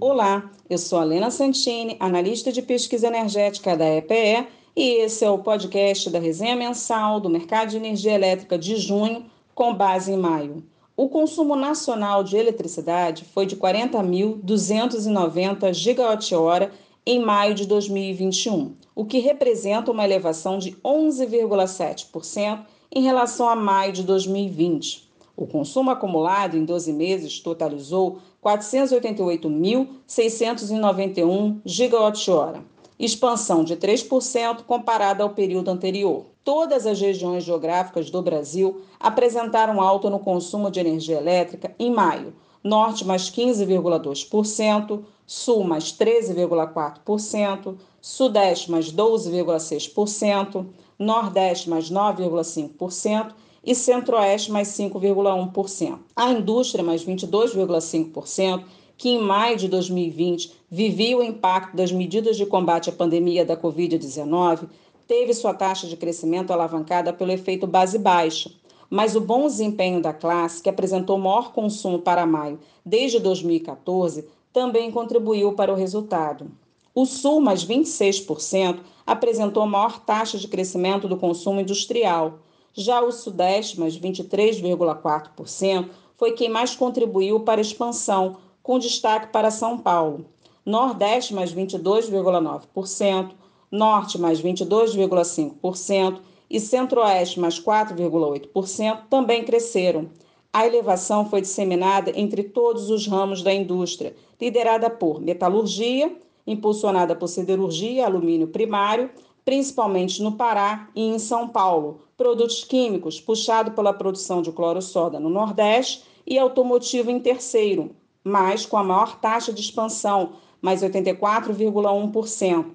Olá, eu sou a Lena Santini, analista de pesquisa energética da EPE, e esse é o podcast da resenha mensal do mercado de energia elétrica de junho, com base em maio. O consumo nacional de eletricidade foi de 40.290 gigawatt-hora em maio de 2021, o que representa uma elevação de 11,7% em relação a maio de 2020. O consumo acumulado em 12 meses totalizou 488.691 gigawatt-hora, expansão de 3% comparada ao período anterior. Todas as regiões geográficas do Brasil apresentaram alta no consumo de energia elétrica em maio, Norte mais 15,2%, Sul mais 13,4%, Sudeste mais 12,6%, Nordeste mais 9,5% e Centro-Oeste mais 5,1%. A indústria mais 22,5%, que em maio de 2020 vivia o impacto das medidas de combate à pandemia da Covid-19, teve sua taxa de crescimento alavancada pelo efeito base baixa. Mas o bom desempenho da classe, que apresentou maior consumo para maio desde 2014, também contribuiu para o resultado. O Sul, mais 26%, apresentou maior taxa de crescimento do consumo industrial. Já o Sudeste, mais 23,4%, foi quem mais contribuiu para a expansão, com destaque para São Paulo. Nordeste, mais 22,9%, Norte, mais 22,5% e Centro-Oeste, mais 4,8%, também cresceram. A elevação foi disseminada entre todos os ramos da indústria, liderada por metalurgia, impulsionada por siderurgia, alumínio primário, principalmente no Pará e em São Paulo, produtos químicos, puxado pela produção de cloro-soda no Nordeste e automotivo em terceiro, mas com a maior taxa de expansão, mais 84,1%,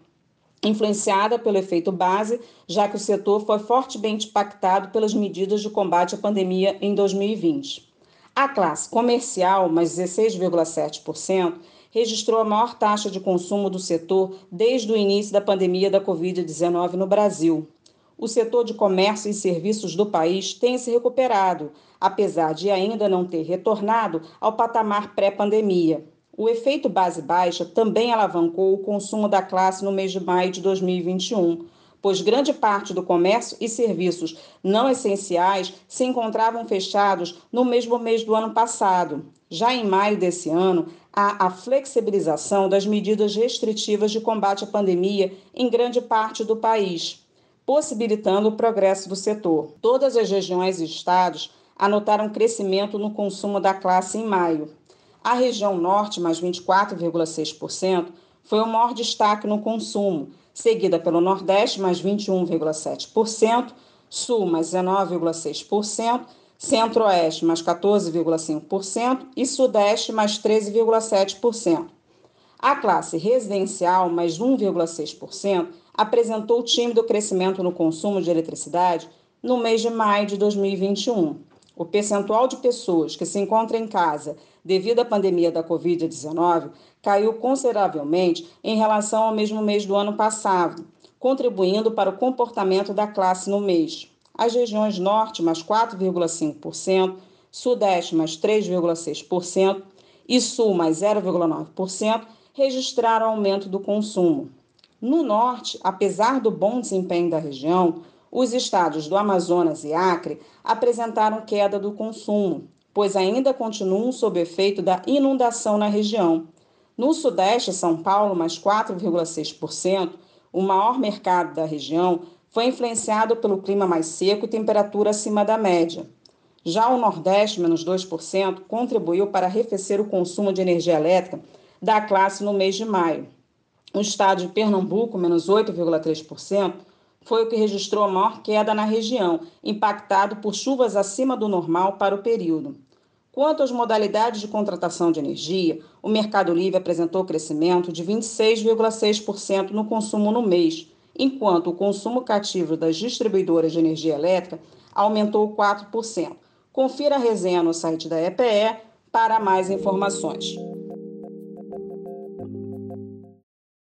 influenciada pelo efeito base, já que o setor foi fortemente impactado pelas medidas de combate à pandemia em 2020. A classe comercial, mais 16,7%, registrou a maior taxa de consumo do setor desde o início da pandemia da Covid-19 no Brasil. O setor de comércio e serviços do país tem se recuperado, apesar de ainda não ter retornado ao patamar pré-pandemia. O efeito base baixa também alavancou o consumo da classe no mês de maio de 2021, pois grande parte do comércio e serviços não essenciais se encontravam fechados no mesmo mês do ano passado. Já em maio desse ano, há a flexibilização das medidas restritivas de combate à pandemia em grande parte do país, possibilitando o progresso do setor. Todas as regiões e estados anotaram crescimento no consumo da classe em maio. A região norte, mais 24,6%, foi o maior destaque no consumo, seguida pelo Nordeste, mais 21,7%, Sul, mais 19,6%, Centro-Oeste, mais 14,5% e Sudeste, mais 13,7%. A classe residencial, mais 1,6%, apresentou tímido crescimento no consumo de eletricidade no mês de maio de 2021. O percentual de pessoas que se encontram em casa devido à pandemia da Covid-19 caiu consideravelmente em relação ao mesmo mês do ano passado, contribuindo para o comportamento da classe no mês. As regiões Norte, mais 4,5%, Sudeste, mais 3,6% e Sul, mais 0,9%, registraram aumento do consumo. No Norte, apesar do bom desempenho da região, os estados do Amazonas e Acre apresentaram queda do consumo, pois ainda continuam sob efeito da inundação na região. No Sudeste, São Paulo, mais 4,6%, o maior mercado da região, foi influenciado pelo clima mais seco e temperatura acima da média. Já o Nordeste, menos 2%, contribuiu para arrefecer o consumo de energia elétrica da classe no mês de maio. O estado de Pernambuco, menos 8,3%, foi o que registrou a maior queda na região, impactado por chuvas acima do normal para o período. Quanto às modalidades de contratação de energia, o Mercado Livre apresentou crescimento de 26,6% no consumo no mês, enquanto o consumo cativo das distribuidoras de energia elétrica aumentou 4%. Confira a resenha no site da EPE para mais informações.